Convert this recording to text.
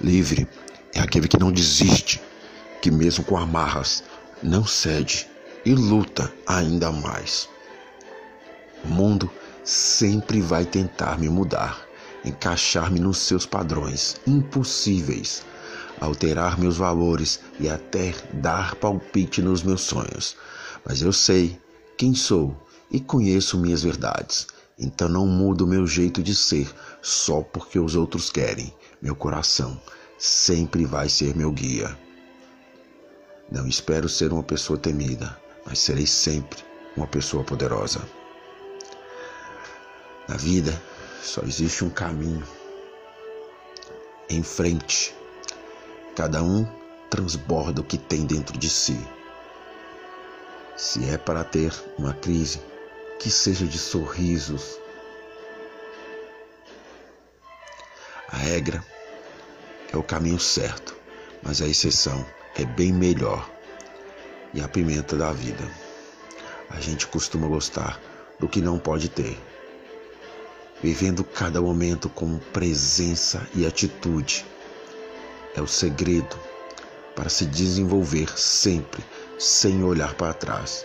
Livre é aquele que não desiste, que mesmo com amarras não cede e luta ainda mais. O mundo sempre vai tentar me mudar, encaixar-me nos seus padrões impossíveis, alterar meus valores e até dar palpite nos meus sonhos. Mas eu sei quem sou e conheço minhas verdades. Então não mudo meu jeito de ser só porque os outros querem. Meu coração sempre vai ser meu guia. Não espero ser uma pessoa temida, mas serei sempre uma pessoa poderosa. Na vida só existe um caminho em frente. Cada um transborda o que tem dentro de si. Se é para ter uma crise, que seja de sorrisos. A regra é o caminho certo, mas a exceção é bem melhor e a pimenta da vida. A gente costuma gostar do que não pode ter, vivendo cada momento com presença e atitude. É o segredo para se desenvolver sempre sem olhar para trás.